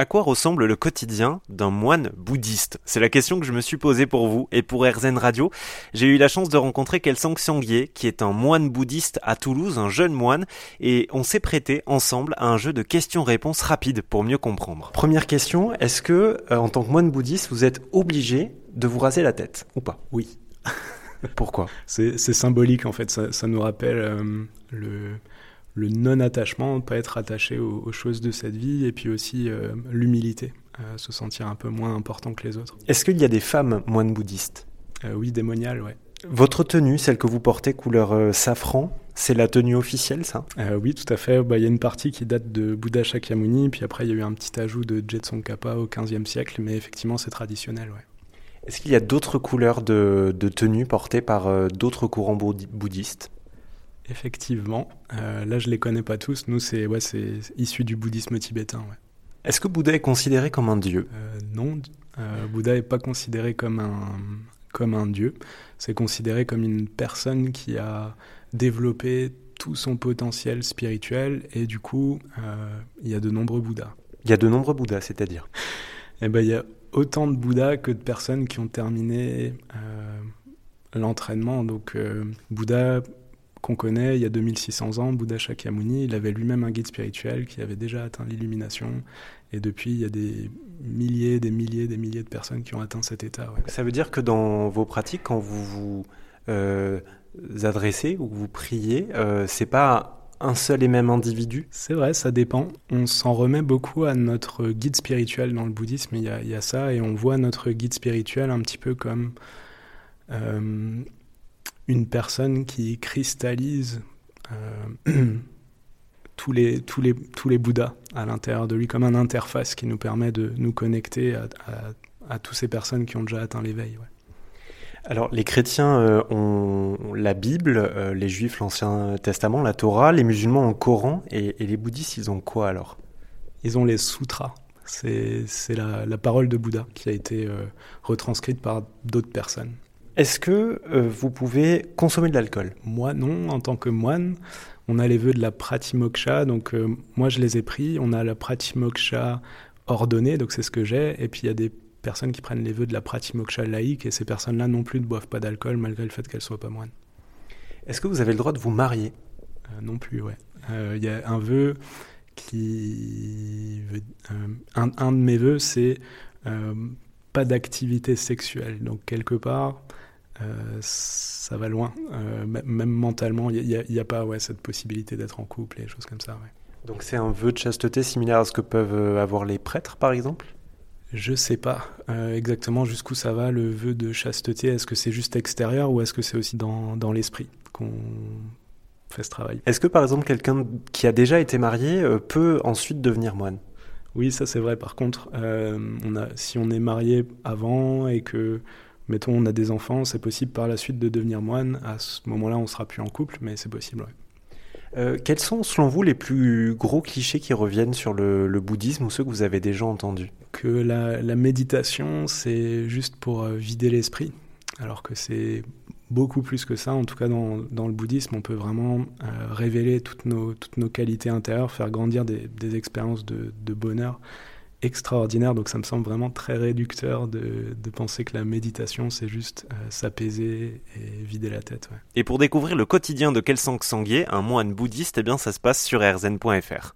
À quoi ressemble le quotidien d'un moine bouddhiste? C'est la question que je me suis posée pour vous et pour RZN Radio. J'ai eu la chance de rencontrer Kelsang Xiangye, qui est un moine bouddhiste à Toulouse, un jeune moine, et on s'est prêté ensemble à un jeu de questions-réponses rapides pour mieux comprendre. Première question, est-ce que euh, en tant que moine bouddhiste, vous êtes obligé de vous raser la tête? Ou pas? Oui. Pourquoi? C'est symbolique en fait, ça, nous rappelle euh, le le non-attachement, pas être attaché aux, choses de cette vie, et puis aussi euh, l'humilité, euh, se sentir un peu moins important que les autres. Est-ce qu'il y a des femmes moines bouddhistes? Euh, Oui, démoniales, ouais. Votre tenue, celle que vous portez couleur safran, c'est la tenue officielle, ça? Oui, tout à fait. Bah, il y a une partie qui date de Bouddha Shakyamuni, puis après il y a eu un petit ajout de Jetson Kappa au XVe siècle, mais effectivement c'est traditionnel. Ouais. Est-ce qu'il y a d'autres couleurs de, de tenue portées par d'autres courants bouddhistes? Effectivement. Euh, là, je les connais pas tous. Nous, c'est ouais, issu du bouddhisme tibétain. Ouais. Est-ce que Bouddha est considéré comme un dieu? Euh, Non, euh, Bouddha n'est pas considéré comme un, comme un dieu. C'est considéré comme une personne qui a développé tout son potentiel spirituel et du coup, il y a de nombreux Bouddhas. Il y a de nombreux Bouddhas, c'est-à-dire? Eh ben, il y a autant de Bouddhas que de personnes qui ont terminé l'entraînement. Donc, Bouddha qu'on connaît il y a 2600 ans, Bouddha Shakyamuni, il avait lui-même un guide spirituel qui avait déjà atteint l'illumination. Et depuis, il y a des milliers, des milliers, des milliers de personnes qui ont atteint cet état. Ça veut dire que dans vos pratiques, quand vous vous euh, adressez ou vous priez, euh, c'est pas un seul et même individu? C'est vrai, ça dépend. On s'en remet beaucoup à notre guide spirituel dans le bouddhisme, il y a, il y a ça, et on voit notre guide spirituel un petit peu comme euh, une personne qui cristallise euh, tous, les, tous, les, tous les Bouddhas à l'intérieur de lui, comme un interface qui nous permet de nous connecter à, à, toutes ces personnes qui ont déjà atteint l'éveil. Alors, les chrétiens euh, ont la Bible, euh, les juifs l'Ancien Testament, la Torah, les musulmans ont le Coran, et, les bouddhistes, ils ont quoi alors? Ils ont les sutras. C'est la, la, parole de Bouddha qui a été retranscrite par d'autres personnes. Est-ce que euh, vous pouvez consommer de l'alcool? Moi, non. En tant que moine, on a les vœux de la pratimoksha. Donc, euh, moi, je les ai pris. On a la pratimoksha ordonnée, donc c'est ce que j'ai. Et puis, il y a des personnes qui prennent les vœux de la pratimoksha laïque. Et ces personnes-là non plus ne boivent pas d'alcool, malgré le fait qu'elles ne soient pas moines. Est-ce que vous avez le droit de vous marier? Euh, Non plus, ouais. Il y a un vœu qui. Un, un, de mes vœux, c'est pas d'activité sexuelle. Donc, quelque part euh, ça va loin. Euh, même mentalement, il n'y a, pas ouais, cette possibilité d'être en couple et des choses comme ça. Donc c'est un vœu de chasteté similaire à ce que peuvent euh, avoir les prêtres, par exemple? Je sais pas exactement jusqu'où ça va, le vœu de chasteté. Est-ce que c'est juste extérieur ou est-ce que c'est aussi dans, dans l'esprit qu'on fait ce travail? Est-ce que par exemple quelqu'un qui a déjà été marié peut ensuite devenir moine? Oui, ça c'est vrai. Par contre, on a, si on est marié avant et que mettons, on a des enfants, c'est possible par la suite de devenir moine. À ce moment-là, on sera plus en couple, mais c'est possible. Euh, quels sont, selon vous, les plus gros clichés qui reviennent sur le, bouddhisme ou ceux que vous avez déjà entendus? Que la, méditation, c'est juste pour euh, vider l'esprit, alors que c'est beaucoup plus que ça. En tout cas, dans, le bouddhisme, on peut vraiment euh, révéler toutes nos, toutes nos qualités intérieures, faire grandir des, expériences de, de bonheur extraordinaire. Donc ça me semble vraiment très réducteur de, penser que la méditation, c'est juste euh, s'apaiser et vider la tête. Et pour découvrir le quotidien de Kelsang Sangye, un moine bouddhiste, eh bien ça se passe sur rzn.fr.